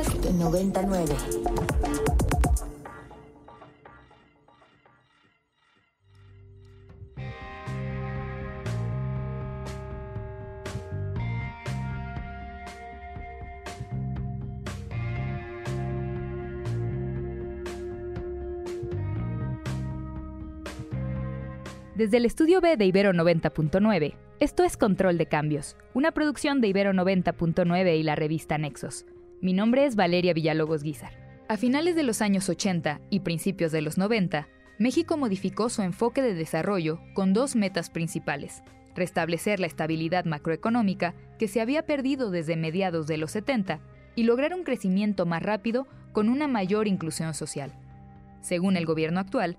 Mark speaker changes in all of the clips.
Speaker 1: Podcast 99.
Speaker 2: Desde el estudio B de Ibero 90.9, esto es Control de Cambios, una producción de Ibero 90.9 y la revista Nexos. Mi nombre es Valeria Villalobos Guizar. A finales de los años 80 y principios de los 90, México modificó su enfoque de desarrollo con dos metas principales. Restablecer la estabilidad macroeconómica que se había perdido desde mediados de los 70 y lograr un crecimiento más rápido con una mayor inclusión social. Según el gobierno actual,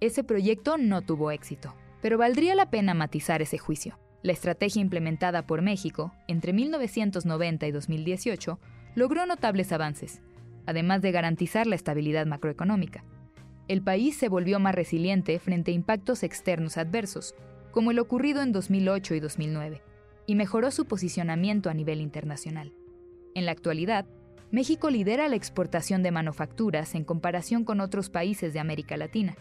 Speaker 2: ese proyecto no tuvo éxito. Pero valdría la pena matizar ese juicio. La estrategia implementada por México entre 1990 y 2018 logró notables avances, además de garantizar la estabilidad macroeconómica. El país se volvió más resiliente frente a impactos externos adversos, como el ocurrido en 2008 y 2009, y mejoró su posicionamiento a nivel internacional. En la actualidad, México lidera la exportación de manufacturas en comparación con otros países de América Latina,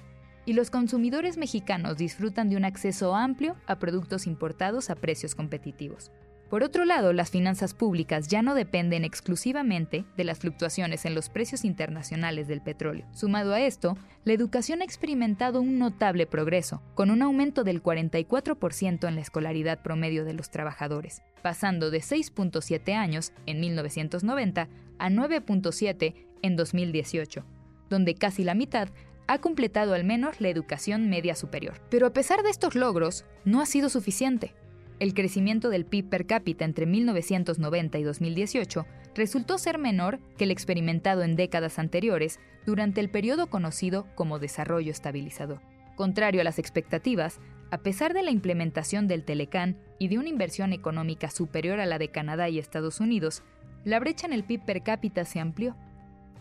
Speaker 2: y los consumidores mexicanos disfrutan de un acceso amplio a productos importados a precios competitivos. Por otro lado, las finanzas públicas ya no dependen exclusivamente de las fluctuaciones en los precios internacionales del petróleo. Sumado a esto, la educación ha experimentado un notable progreso, con un aumento del 44% en la escolaridad promedio de los trabajadores, pasando de 6.7 años en 1990 a 9.7 en 2018, donde casi la mitad ha completado al menos la educación media superior. Pero a pesar de estos logros, no ha sido suficiente. El crecimiento del PIB per cápita entre 1990 y 2018 resultó ser menor que el experimentado en décadas anteriores durante el periodo conocido como desarrollo estabilizador. Contrario a las expectativas, a pesar de la implementación del Telecán y de una inversión económica superior a la de Canadá y Estados Unidos, la brecha en el PIB per cápita se amplió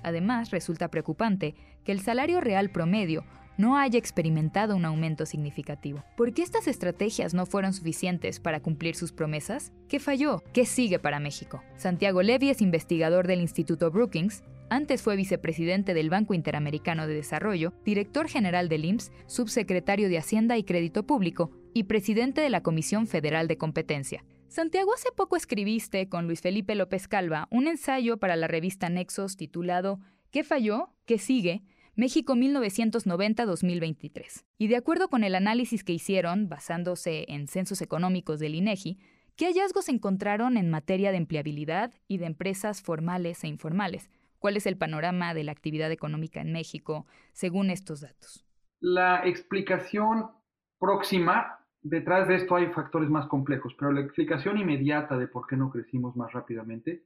Speaker 2: Además, resulta preocupante que el salario real promedio no haya experimentado un aumento significativo. ¿Por qué estas estrategias no fueron suficientes para cumplir sus promesas? ¿Qué falló? ¿Qué sigue para México? Santiago Levy es investigador del Instituto Brookings, antes fue vicepresidente del Banco Interamericano de Desarrollo, director general del IMSS, subsecretario de Hacienda y Crédito Público y presidente de la Comisión Federal de Competencia. Santiago, hace poco escribiste con Luis Felipe López Calva un ensayo para la revista Nexos titulado ¿Qué falló? ¿Qué sigue? México 1990-2023. Y de acuerdo con el análisis que hicieron, basándose en censos económicos del INEGI, ¿qué hallazgos encontraron en materia de empleabilidad y de empresas formales e informales? ¿Cuál es el panorama de la actividad económica en México según estos datos?
Speaker 3: La explicación próxima detrás de esto hay factores más complejos, pero la explicación inmediata de por qué no crecimos más rápidamente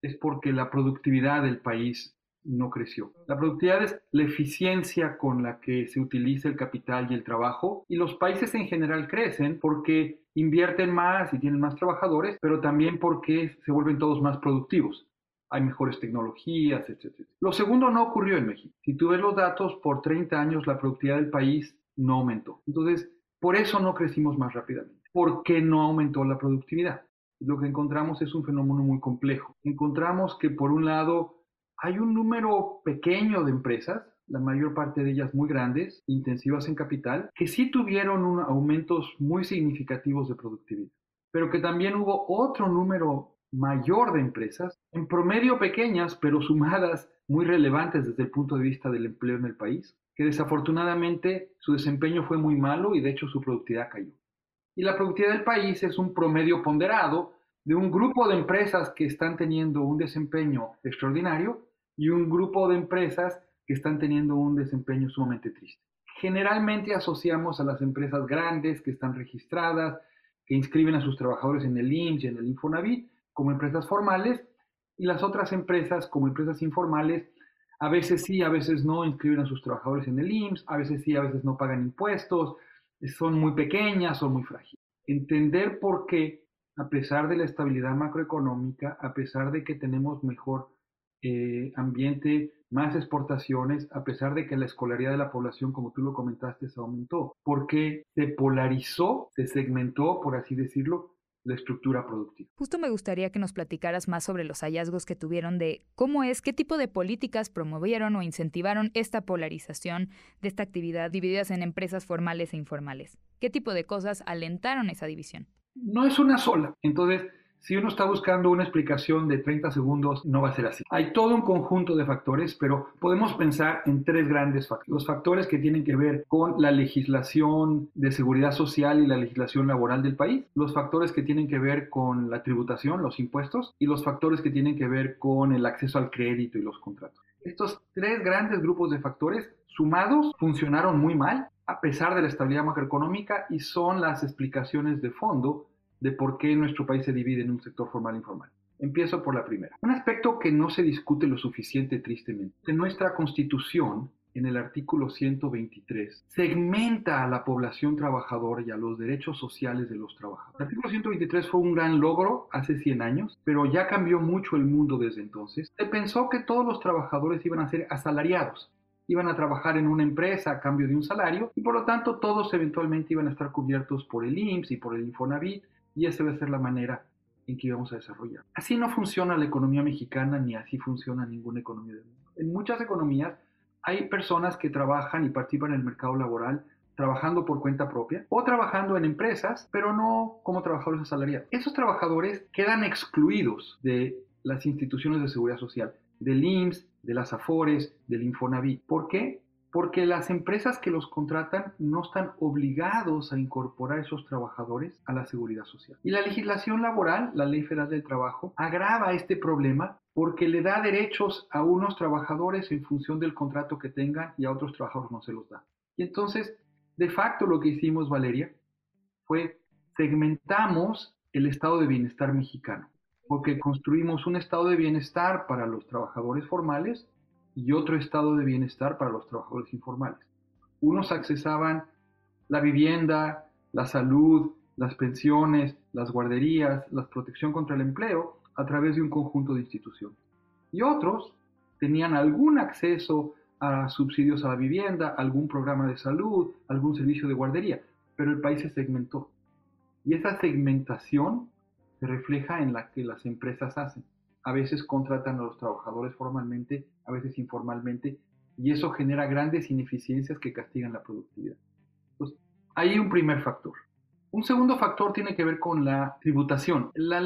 Speaker 3: es porque la productividad del país no creció. La productividad es la eficiencia con la que se utiliza el capital y el trabajo y los países en general crecen porque invierten más y tienen más trabajadores, pero también porque se vuelven todos más productivos. Hay mejores tecnologías, etc. Lo segundo no ocurrió en México. Si tú ves los datos, por 30 años la productividad del país no aumentó. Entonces, por eso no crecimos más rápidamente, porque no aumentó la productividad. Lo que encontramos es un fenómeno muy complejo. Encontramos que por un lado hay un número pequeño de empresas, la mayor parte de ellas muy grandes, intensivas en capital, que sí tuvieron aumentos muy significativos de productividad, pero que también hubo otro número mayor de empresas, en promedio pequeñas, pero sumadas muy relevantes desde el punto de vista del empleo en el país, que desafortunadamente su desempeño fue muy malo y de hecho su productividad cayó. Y la productividad del país es un promedio ponderado de un grupo de empresas que están teniendo un desempeño extraordinario y un grupo de empresas que están teniendo un desempeño sumamente triste. Generalmente asociamos a las empresas grandes que están registradas, que inscriben a sus trabajadores en el IMSS y en el Infonavit como empresas formales y las otras empresas como empresas informales a veces sí, a veces no inscriben a sus trabajadores en el IMSS, a veces sí, a veces no pagan impuestos, son muy pequeñas, son muy frágiles. Entender por qué, a pesar de la estabilidad macroeconómica, a pesar de que tenemos mejor eh, ambiente, más exportaciones, a pesar de que la escolaridad de la población, como tú lo comentaste, se aumentó, porque se polarizó, se segmentó, por así decirlo, la estructura productiva.
Speaker 2: Justo me gustaría que nos platicaras más sobre los hallazgos que tuvieron de cómo es, qué tipo de políticas promovieron o incentivaron esta polarización de esta actividad divididas en empresas formales e informales. ¿Qué tipo de cosas alentaron esa división?
Speaker 3: No es una sola. Entonces, si uno está buscando una explicación de 30 segundos, no va a ser así. Hay todo un conjunto de factores, pero podemos pensar en tres grandes factores. Los factores que tienen que ver con la legislación de seguridad social y la legislación laboral del país, los factores que tienen que ver con la tributación, los impuestos, y los factores que tienen que ver con el acceso al crédito y los contratos. Estos tres grandes grupos de factores sumados funcionaron muy mal a pesar de la estabilidad macroeconómica y son las explicaciones de fondo de por qué nuestro país se divide en un sector formal e informal. Empiezo por la primera. Un aspecto que no se discute lo suficiente tristemente. En nuestra constitución, en el artículo 123, segmenta a la población trabajadora y a los derechos sociales de los trabajadores. El artículo 123 fue un gran logro hace 100 años, pero ya cambió mucho el mundo desde entonces. Se pensó que todos los trabajadores iban a ser asalariados, iban a trabajar en una empresa a cambio de un salario y por lo tanto todos eventualmente iban a estar cubiertos por el IMSS y por el Infonavit y esa debe ser la manera en que íbamos a desarrollar. Así no funciona la economía mexicana ni así funciona ninguna economía del mundo. En muchas economías hay personas que trabajan y participan en el mercado laboral trabajando por cuenta propia o trabajando en empresas, pero no como trabajadores asalariados. Esos trabajadores quedan excluidos de las instituciones de seguridad social, del IMSS, de las AFORES, del Infonavit. ¿Por qué? Porque las empresas que los contratan no están obligados a incorporar esos trabajadores a la seguridad social. Y la legislación laboral, la Ley Federal del Trabajo, agrava este problema porque le da derechos a unos trabajadores en función del contrato que tengan y a otros trabajadores no se los da. Y entonces, de facto, lo que hicimos, Valeria, fue segmentamos el estado de bienestar mexicano, porque construimos un estado de bienestar para los trabajadores formales y otro estado de bienestar para los trabajadores informales. Unos accesaban la vivienda, la salud, las pensiones, las guarderías, la protección contra el empleo a través de un conjunto de instituciones. Y otros tenían algún acceso a subsidios a la vivienda, algún programa de salud, algún servicio de guardería, pero el país se segmentó. Y esa segmentación se refleja en la que las empresas hacen a veces contratan a los trabajadores formalmente, a veces informalmente, y eso genera grandes ineficiencias que castigan la productividad. Entonces, hay un primer factor. Un segundo factor tiene que ver con la tributación. Las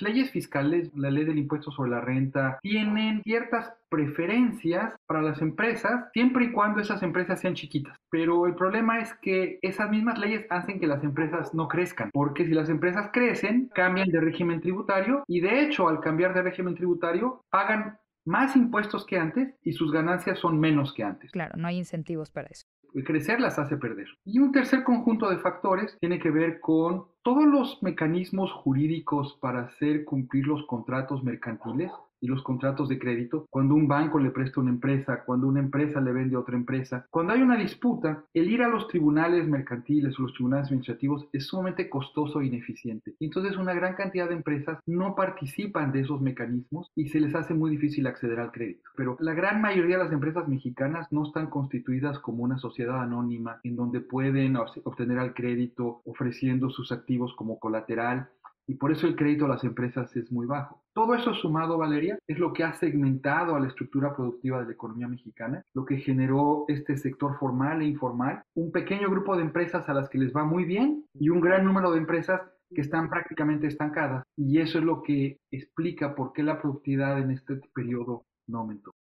Speaker 3: leyes fiscales, la ley del impuesto sobre la renta, tienen ciertas preferencias para las empresas siempre y cuando esas empresas sean chiquitas. Pero el problema es que esas mismas leyes hacen que las empresas no crezcan, porque si las empresas crecen, cambian de régimen tributario y de hecho al cambiar de régimen tributario pagan más impuestos que antes y sus ganancias son menos que antes.
Speaker 2: Claro, no hay incentivos para eso
Speaker 3: crecer las hace perder. Y un tercer conjunto de factores tiene que ver con todos los mecanismos jurídicos para hacer cumplir los contratos mercantiles y los contratos de crédito, cuando un banco le presta a una empresa, cuando una empresa le vende a otra empresa. Cuando hay una disputa, el ir a los tribunales mercantiles o los tribunales administrativos es sumamente costoso e ineficiente. entonces una gran cantidad de empresas no participan de esos mecanismos y se les hace muy difícil acceder al crédito. Pero la gran mayoría de las empresas mexicanas no están constituidas como una sociedad anónima en donde pueden obtener al crédito ofreciendo sus activos como colateral y por eso el crédito a las empresas es muy bajo. Todo eso sumado, Valeria, es lo que ha segmentado a la estructura productiva de la economía mexicana, lo que generó este sector formal e informal, un pequeño grupo de empresas a las que les va muy bien y un gran número de empresas que están prácticamente estancadas. Y eso es lo que explica por qué la productividad en este periodo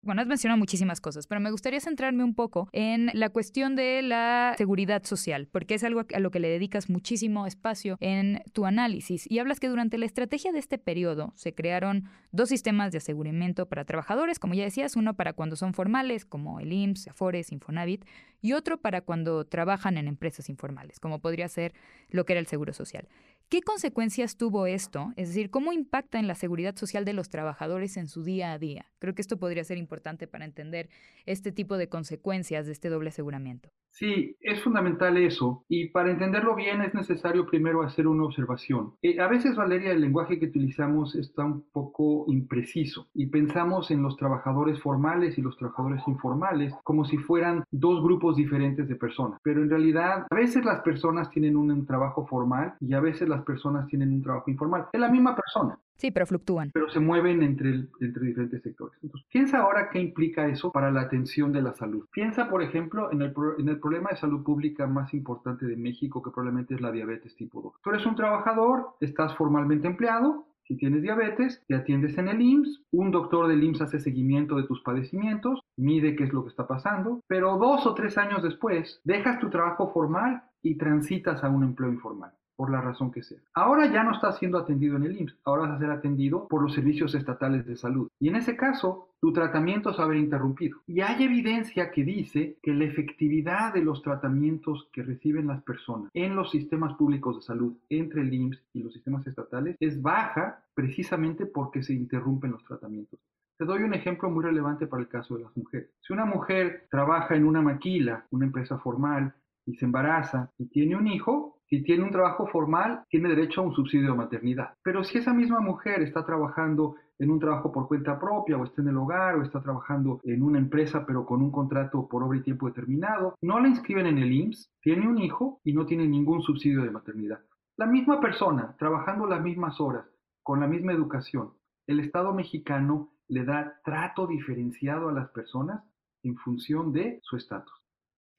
Speaker 2: bueno, has mencionado muchísimas cosas, pero me gustaría centrarme un poco en la cuestión de la seguridad social, porque es algo a lo que le dedicas muchísimo espacio en tu análisis. Y hablas que durante la estrategia de este periodo se crearon dos sistemas de aseguramiento para trabajadores, como ya decías, uno para cuando son formales, como el IMSS, Afores, Infonavit, y otro para cuando trabajan en empresas informales, como podría ser lo que era el Seguro Social. ¿Qué consecuencias tuvo esto? Es decir, ¿cómo impacta en la seguridad social de los trabajadores en su día a día? Creo que esto podría ser importante para entender este tipo de consecuencias de este doble aseguramiento.
Speaker 3: Sí, es fundamental eso. Y para entenderlo bien es necesario primero hacer una observación. Eh, a veces, Valeria, el lenguaje que utilizamos está un poco impreciso y pensamos en los trabajadores formales y los trabajadores informales como si fueran dos grupos diferentes de personas. Pero en realidad, a veces las personas tienen un trabajo formal y a veces las personas tienen un trabajo informal. Es la misma persona.
Speaker 2: Sí, pero fluctúan.
Speaker 3: Pero se mueven entre, entre diferentes sectores. Piensa ahora qué implica eso para la atención de la salud. Piensa, por ejemplo, en el, en el problema de salud pública más importante de México, que probablemente es la diabetes tipo 2. Tú eres un trabajador, estás formalmente empleado, si tienes diabetes, te atiendes en el IMSS, un doctor del IMSS hace seguimiento de tus padecimientos, mide qué es lo que está pasando, pero dos o tres años después dejas tu trabajo formal y transitas a un empleo informal por la razón que sea. Ahora ya no estás siendo atendido en el IMSS, ahora vas a ser atendido por los servicios estatales de salud. Y en ese caso, tu tratamiento se va a haber interrumpido. Y hay evidencia que dice que la efectividad de los tratamientos que reciben las personas en los sistemas públicos de salud, entre el IMSS y los sistemas estatales, es baja precisamente porque se interrumpen los tratamientos. Te doy un ejemplo muy relevante para el caso de las mujeres. Si una mujer trabaja en una maquila, una empresa formal, y se embaraza y tiene un hijo, si tiene un trabajo formal, tiene derecho a un subsidio de maternidad. Pero si esa misma mujer está trabajando en un trabajo por cuenta propia o está en el hogar o está trabajando en una empresa pero con un contrato por obra y tiempo determinado, no la inscriben en el IMSS, tiene un hijo y no tiene ningún subsidio de maternidad. La misma persona, trabajando las mismas horas, con la misma educación, el Estado mexicano le da trato diferenciado a las personas en función de su estatus.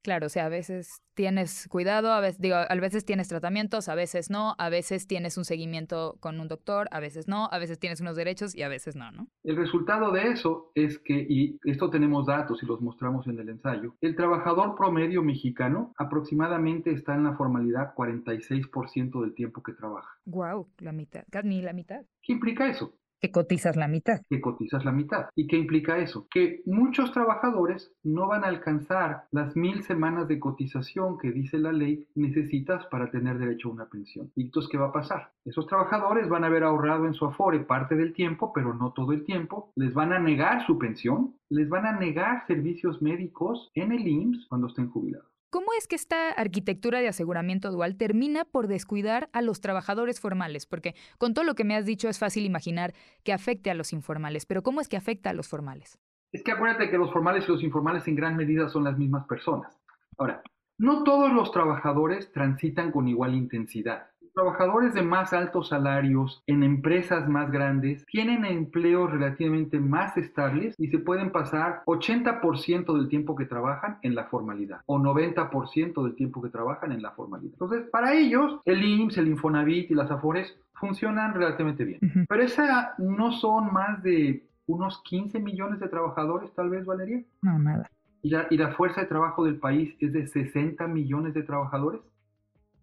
Speaker 2: Claro, o sea, a veces tienes cuidado, a veces, digo, a veces tienes tratamientos, a veces no, a veces tienes un seguimiento con un doctor, a veces no, a veces tienes unos derechos y a veces no, ¿no?
Speaker 3: El resultado de eso es que, y esto tenemos datos y los mostramos en el ensayo, el trabajador promedio mexicano aproximadamente está en la formalidad 46% del tiempo que trabaja.
Speaker 2: Wow, la mitad, ni la mitad.
Speaker 3: ¿Qué implica eso?
Speaker 2: Que cotizas la mitad.
Speaker 3: Que cotizas la mitad. ¿Y qué implica eso? Que muchos trabajadores no van a alcanzar las mil semanas de cotización que dice la ley necesitas para tener derecho a una pensión. ¿Y entonces qué va a pasar? Esos trabajadores van a haber ahorrado en su afore parte del tiempo, pero no todo el tiempo. Les van a negar su pensión, les van a negar servicios médicos en el IMSS cuando estén jubilados.
Speaker 2: ¿Cómo es que esta arquitectura de aseguramiento dual termina por descuidar a los trabajadores formales? Porque con todo lo que me has dicho es fácil imaginar que afecte a los informales, pero ¿cómo es que afecta a los formales?
Speaker 3: Es que acuérdate que los formales y los informales en gran medida son las mismas personas. Ahora, no todos los trabajadores transitan con igual intensidad trabajadores de más altos salarios en empresas más grandes tienen empleos relativamente más estables y se pueden pasar 80% del tiempo que trabajan en la formalidad o 90% del tiempo que trabajan en la formalidad. Entonces, para ellos, el IMSS, el Infonavit y las AFORES funcionan relativamente bien. Pero esa no son más de unos 15 millones de trabajadores, tal vez, Valeria.
Speaker 2: No, nada.
Speaker 3: ¿Y la, y la fuerza de trabajo del país es de 60 millones de trabajadores?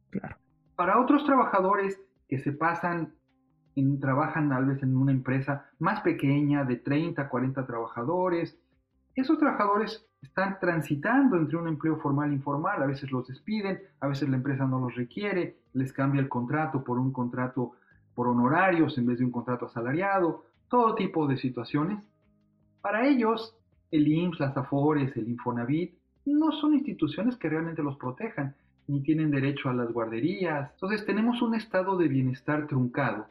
Speaker 2: Claro.
Speaker 3: Para otros trabajadores que se pasan, en, trabajan tal vez en una empresa más pequeña de 30, 40 trabajadores, esos trabajadores están transitando entre un empleo formal e informal, a veces los despiden, a veces la empresa no los requiere, les cambia el contrato por un contrato por honorarios en vez de un contrato asalariado, todo tipo de situaciones. Para ellos, el IMSS, las AFORES, el Infonavit, no son instituciones que realmente los protejan, ni tienen derecho a las guarderías. Entonces tenemos un estado de bienestar truncado.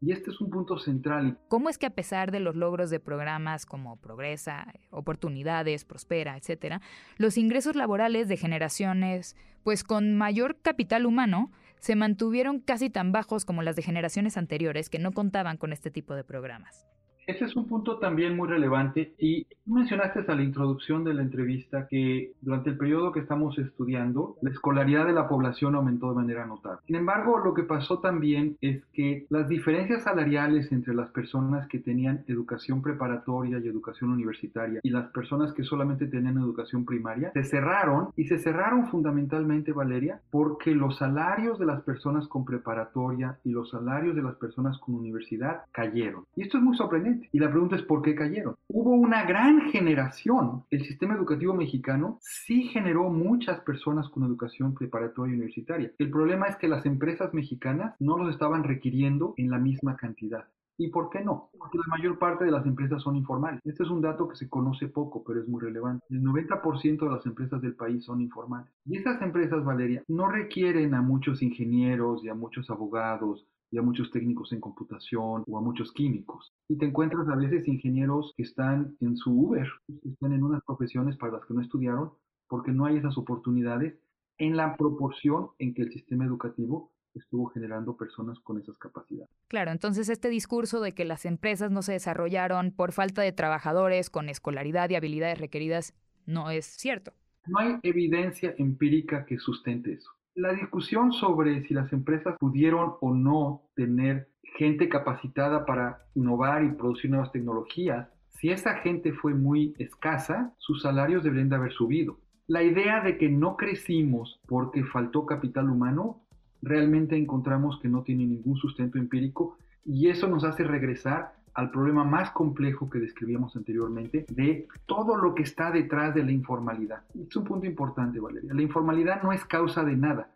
Speaker 3: Y este es un punto central.
Speaker 2: ¿Cómo es que a pesar de los logros de programas como Progresa, Oportunidades, Prospera, etcétera, los ingresos laborales de generaciones, pues con mayor capital humano, se mantuvieron casi tan bajos como las de generaciones anteriores que no contaban con este tipo de programas?
Speaker 3: Ese es un punto también muy relevante y mencionaste a la introducción de la entrevista que durante el periodo que estamos estudiando la escolaridad de la población aumentó de manera notable. Sin embargo, lo que pasó también es que las diferencias salariales entre las personas que tenían educación preparatoria y educación universitaria y las personas que solamente tenían educación primaria se cerraron y se cerraron fundamentalmente, Valeria, porque los salarios de las personas con preparatoria y los salarios de las personas con universidad cayeron. Y esto es muy sorprendente y la pregunta es por qué cayeron. Hubo una gran generación. El sistema educativo mexicano sí generó muchas personas con educación preparatoria y universitaria. El problema es que las empresas mexicanas no los estaban requiriendo en la misma cantidad. ¿Y por qué no? Porque la mayor parte de las empresas son informales. Este es un dato que se conoce poco, pero es muy relevante. El 90% de las empresas del país son informales. Y estas empresas, Valeria, no requieren a muchos ingenieros y a muchos abogados y a muchos técnicos en computación o a muchos químicos. Y te encuentras a veces ingenieros que están en su Uber, que están en unas profesiones para las que no estudiaron porque no hay esas oportunidades en la proporción en que el sistema educativo estuvo generando personas con esas capacidades.
Speaker 2: Claro, entonces este discurso de que las empresas no se desarrollaron por falta de trabajadores con escolaridad y habilidades requeridas no es cierto.
Speaker 3: No hay evidencia empírica que sustente eso. La discusión sobre si las empresas pudieron o no tener gente capacitada para innovar y producir nuevas tecnologías, si esa gente fue muy escasa, sus salarios deberían de haber subido. La idea de que no crecimos porque faltó capital humano, realmente encontramos que no tiene ningún sustento empírico y eso nos hace regresar al problema más complejo que describíamos anteriormente de todo lo que está detrás de la informalidad. Es un punto importante, Valeria. La informalidad no es causa de nada.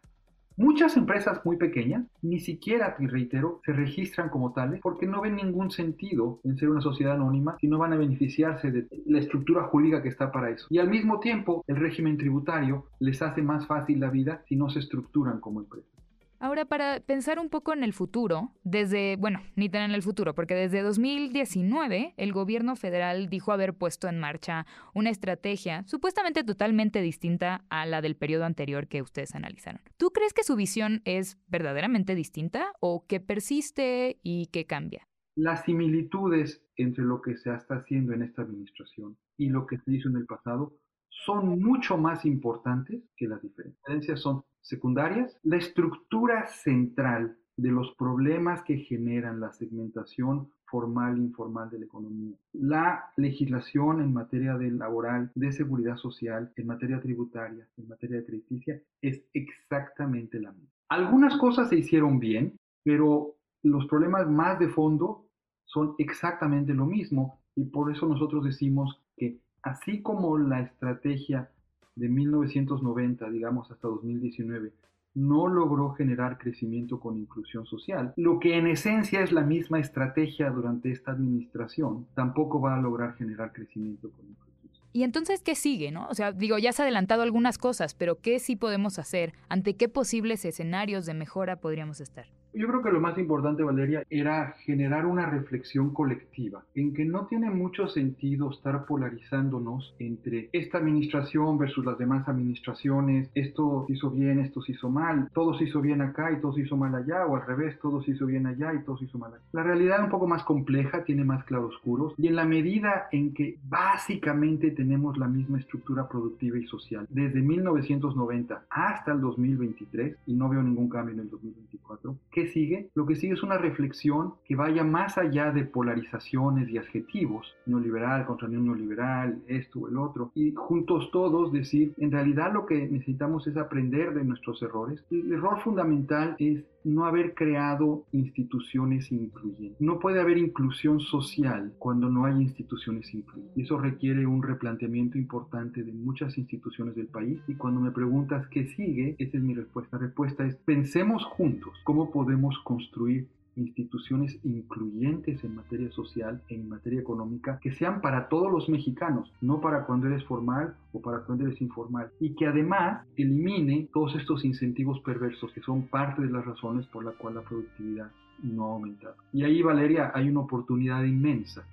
Speaker 3: Muchas empresas muy pequeñas ni siquiera, te reitero, se registran como tales porque no ven ningún sentido en ser una sociedad anónima si no van a beneficiarse de la estructura jurídica que está para eso. Y al mismo tiempo, el régimen tributario les hace más fácil la vida si no se estructuran como empresas.
Speaker 2: Ahora, para pensar un poco en el futuro, desde, bueno, ni tan en el futuro, porque desde 2019 el gobierno federal dijo haber puesto en marcha una estrategia supuestamente totalmente distinta a la del periodo anterior que ustedes analizaron. ¿Tú crees que su visión es verdaderamente distinta o que persiste y que cambia?
Speaker 3: Las similitudes entre lo que se está haciendo en esta administración y lo que se hizo en el pasado son mucho más importantes que las diferencias. Son secundarias. La estructura central de los problemas que generan la segmentación formal e informal de la economía. La legislación en materia de laboral, de seguridad social, en materia tributaria, en materia de crediticia, es exactamente la misma. Algunas cosas se hicieron bien, pero los problemas más de fondo son exactamente lo mismo y por eso nosotros decimos que así como la estrategia de 1990, digamos, hasta 2019, no logró generar crecimiento con inclusión social, lo que en esencia es la misma estrategia durante esta administración, tampoco va a lograr generar crecimiento con inclusión.
Speaker 2: Y entonces, ¿qué sigue? No? O sea, digo, ya se ha adelantado algunas cosas, pero ¿qué sí podemos hacer? ¿Ante qué posibles escenarios de mejora podríamos estar?
Speaker 3: Yo creo que lo más importante, Valeria, era generar una reflexión colectiva en que no tiene mucho sentido estar polarizándonos entre esta administración versus las demás administraciones, esto hizo bien, esto se hizo mal, todo se hizo bien acá y todo se hizo mal allá, o al revés, todo se hizo bien allá y todo se hizo mal allá. La realidad es un poco más compleja, tiene más claroscuros, y en la medida en que básicamente tenemos la misma estructura productiva y social, desde 1990 hasta el 2023, y no veo ningún cambio en el 2024, ¿Qué sigue? Lo que sigue es una reflexión que vaya más allá de polarizaciones y adjetivos, neoliberal contra neoliberal, esto o el otro, y juntos todos decir, en realidad lo que necesitamos es aprender de nuestros errores. El error fundamental es no haber creado instituciones incluyentes. No puede haber inclusión social cuando no hay instituciones incluyentes. Eso requiere un replanteamiento importante de muchas instituciones del país y cuando me preguntas qué sigue, esa es mi respuesta. La respuesta es pensemos juntos cómo podemos construir instituciones incluyentes en materia social, en materia económica, que sean para todos los mexicanos, no para cuando eres formal o para cuando eres informal, y que además elimine todos estos incentivos perversos que son parte de las razones por la cual la productividad no ha aumentado. Y ahí, Valeria, hay una oportunidad inmensa,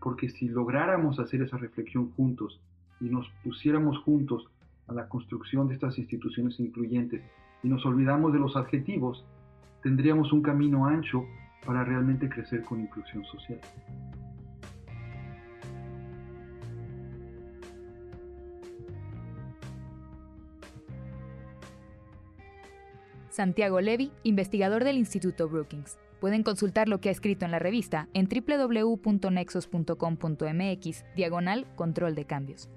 Speaker 3: porque si lográramos hacer esa reflexión juntos y nos pusiéramos juntos a la construcción de estas instituciones incluyentes y nos olvidamos de los adjetivos, tendríamos un camino ancho para realmente crecer con inclusión social.
Speaker 2: Santiago Levy, investigador del Instituto Brookings. Pueden consultar lo que ha escrito en la revista en www.nexos.com.mx, diagonal control de cambios.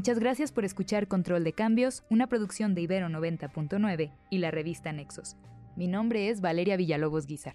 Speaker 2: Muchas gracias por escuchar Control de Cambios, una producción de Ibero 90.9 y la revista Nexos. Mi nombre es Valeria Villalobos Guizar.